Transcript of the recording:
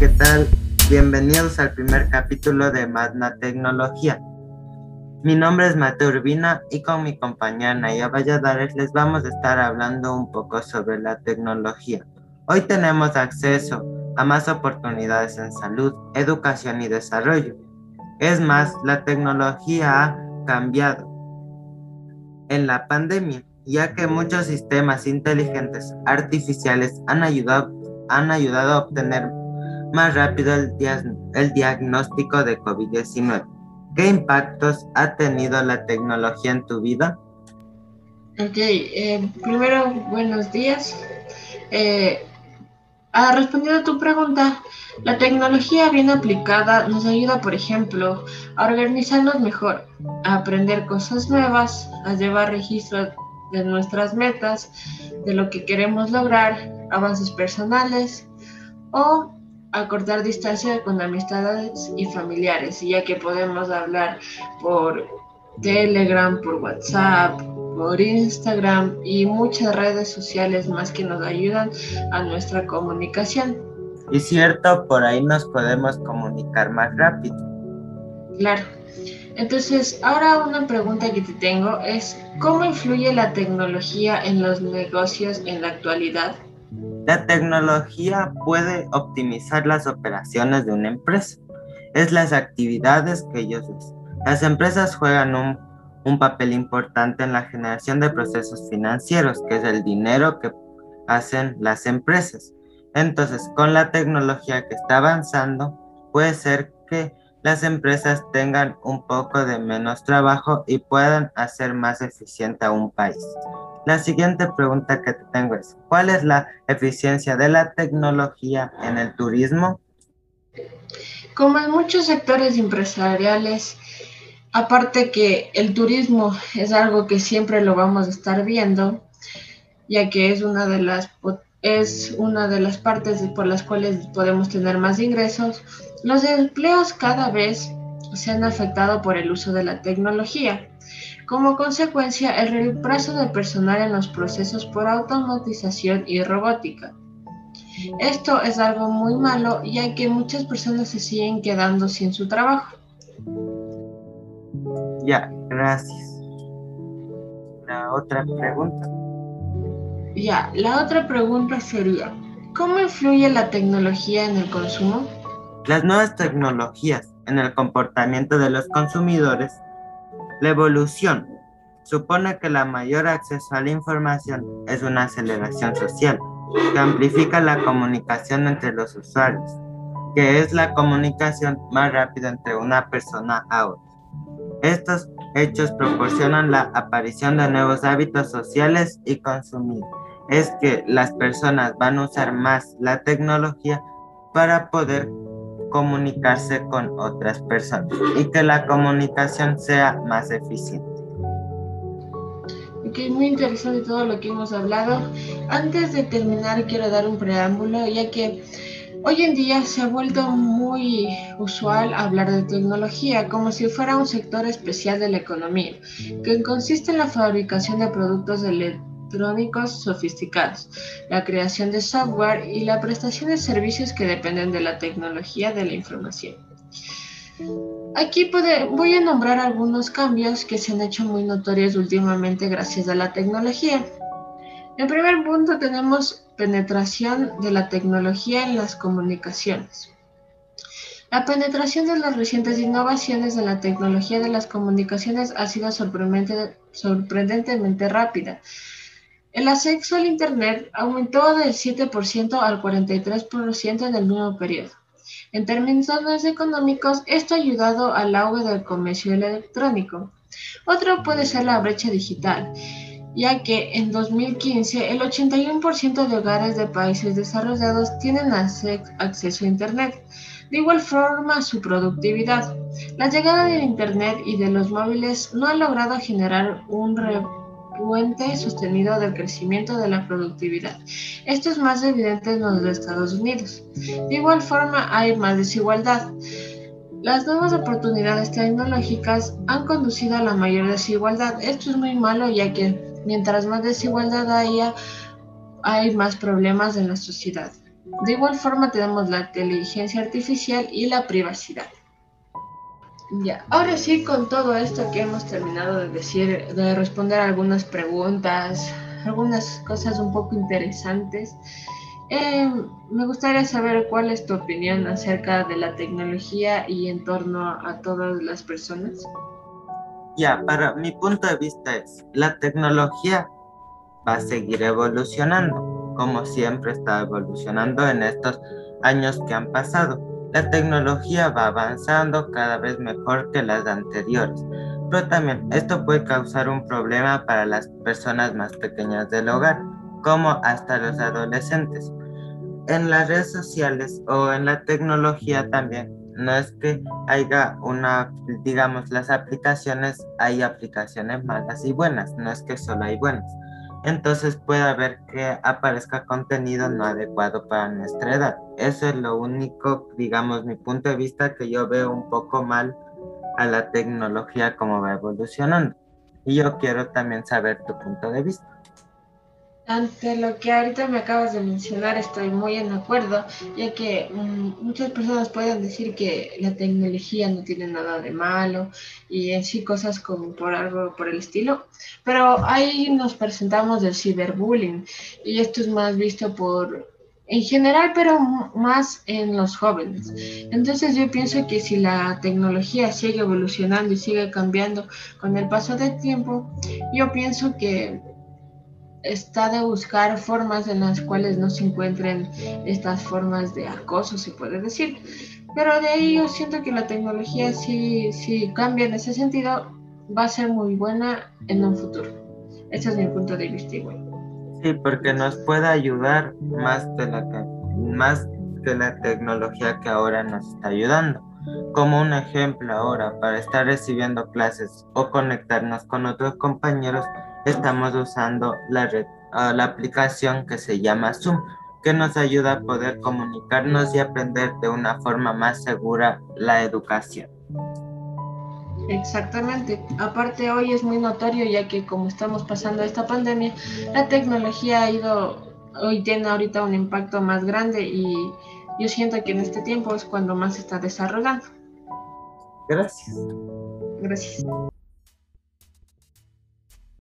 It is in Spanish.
¿qué tal? Bienvenidos al primer capítulo de Magna Tecnología. Mi nombre es Mateo Urbina y con mi compañera Naya Valladares les vamos a estar hablando un poco sobre la tecnología. Hoy tenemos acceso a más oportunidades en salud, educación y desarrollo. Es más, la tecnología ha cambiado en la pandemia, ya que muchos sistemas inteligentes artificiales han ayudado, han ayudado a obtener más rápido el, el diagnóstico de COVID-19. ¿Qué impactos ha tenido la tecnología en tu vida? Ok, eh, primero, buenos días. Eh, a respondiendo a tu pregunta, la tecnología bien aplicada nos ayuda, por ejemplo, a organizarnos mejor, a aprender cosas nuevas, a llevar registro de nuestras metas, de lo que queremos lograr, avances personales o acortar distancia con amistades y familiares, ya que podemos hablar por Telegram, por WhatsApp, por Instagram y muchas redes sociales más que nos ayudan a nuestra comunicación. Y cierto, por ahí nos podemos comunicar más rápido. Claro. Entonces, ahora una pregunta que te tengo es, ¿cómo influye la tecnología en los negocios en la actualidad? La tecnología puede optimizar las operaciones de una empresa. Es las actividades que ellos hacen. Las empresas juegan un, un, papel importante en la generación de procesos financieros, que es el dinero que hacen las empresas. Entonces, con la tecnología que está avanzando, puede ser que las empresas tengan un poco de menos trabajo y puedan hacer más eficiente a un país. La siguiente pregunta que te tengo es, ¿cuál es la eficiencia de la tecnología en el turismo? Como en muchos sectores empresariales, aparte que el turismo es algo que siempre lo vamos a estar viendo, ya que es una de las, es una de las partes por las cuales podemos tener más ingresos, los empleos cada vez se han afectado por el uso de la tecnología. Como consecuencia, el reemplazo de personal en los procesos por automatización y robótica. Esto es algo muy malo ya que muchas personas se siguen quedando sin su trabajo. Ya, gracias. La otra pregunta. Ya, la otra pregunta sería, ¿cómo influye la tecnología en el consumo? Las nuevas tecnologías en el comportamiento de los consumidores la evolución supone que la mayor acceso a la información es una aceleración social que amplifica la comunicación entre los usuarios, que es la comunicación más rápida entre una persona a otra. Estos hechos proporcionan la aparición de nuevos hábitos sociales y consumir. Es que las personas van a usar más la tecnología para poder comunicarse con otras personas y que la comunicación sea más eficiente. Ok, muy interesante todo lo que hemos hablado. Antes de terminar quiero dar un preámbulo ya que hoy en día se ha vuelto muy usual hablar de tecnología como si fuera un sector especial de la economía, que consiste en la fabricación de productos electrónicos electrónicos sofisticados, la creación de software y la prestación de servicios que dependen de la tecnología de la información. Aquí voy a nombrar algunos cambios que se han hecho muy notorios últimamente gracias a la tecnología. En primer punto tenemos penetración de la tecnología en las comunicaciones. La penetración de las recientes innovaciones de la tecnología de las comunicaciones ha sido sorprendentemente rápida, el acceso al Internet aumentó del 7% al 43% en el mismo periodo. En términos económicos, esto ha ayudado al auge del comercio electrónico. Otro puede ser la brecha digital, ya que en 2015 el 81% de hogares de países desarrollados tienen acceso a Internet. De igual forma, su productividad. La llegada del Internet y de los móviles no ha logrado generar un sostenido del crecimiento de la productividad. Esto es más evidente en los Estados Unidos. De igual forma, hay más desigualdad. Las nuevas oportunidades tecnológicas han conducido a la mayor desigualdad. Esto es muy malo ya que mientras más desigualdad haya, hay más problemas en la sociedad. De igual forma tenemos la inteligencia artificial y la privacidad. Ya, ahora sí, con todo esto que hemos terminado de decir, de responder algunas preguntas, algunas cosas un poco interesantes, eh, me gustaría saber cuál es tu opinión acerca de la tecnología y en torno a todas las personas. Ya, para mi punto de vista es, la tecnología va a seguir evolucionando, como siempre está evolucionando en estos años que han pasado. La tecnología va avanzando cada vez mejor que las anteriores, pero también esto puede causar un problema para las personas más pequeñas del hogar, como hasta los adolescentes. En las redes sociales o en la tecnología también, no es que haya una, digamos, las aplicaciones, hay aplicaciones malas y buenas, no es que solo hay buenas. Entonces puede haber que aparezca contenido no adecuado para nuestra edad. Eso es lo único, digamos, mi punto de vista que yo veo un poco mal a la tecnología como va evolucionando. Y yo quiero también saber tu punto de vista. Ante lo que ahorita me acabas de mencionar, estoy muy en acuerdo, ya que mm, muchas personas pueden decir que la tecnología no tiene nada de malo y en sí cosas como por algo por el estilo, pero ahí nos presentamos del ciberbullying y esto es más visto por en general, pero más en los jóvenes. Entonces yo pienso que si la tecnología sigue evolucionando y sigue cambiando con el paso del tiempo, yo pienso que está de buscar formas en las cuales no se encuentren estas formas de acoso, se puede decir. Pero de ahí yo siento que la tecnología si, si cambia en ese sentido, va a ser muy buena en un futuro. Ese es mi punto de vista igual. Sí, porque nos puede ayudar más de la más que la tecnología que ahora nos está ayudando. Como un ejemplo ahora, para estar recibiendo clases o conectarnos con otros compañeros, estamos usando la, red, ah, la aplicación que se llama Zoom, que nos ayuda a poder comunicarnos y aprender de una forma más segura la educación. Exactamente. Aparte hoy es muy notorio ya que como estamos pasando esta pandemia, la tecnología ha ido, hoy tiene ahorita un impacto más grande y yo siento que en este tiempo es cuando más se está desarrollando. Gracias. Gracias.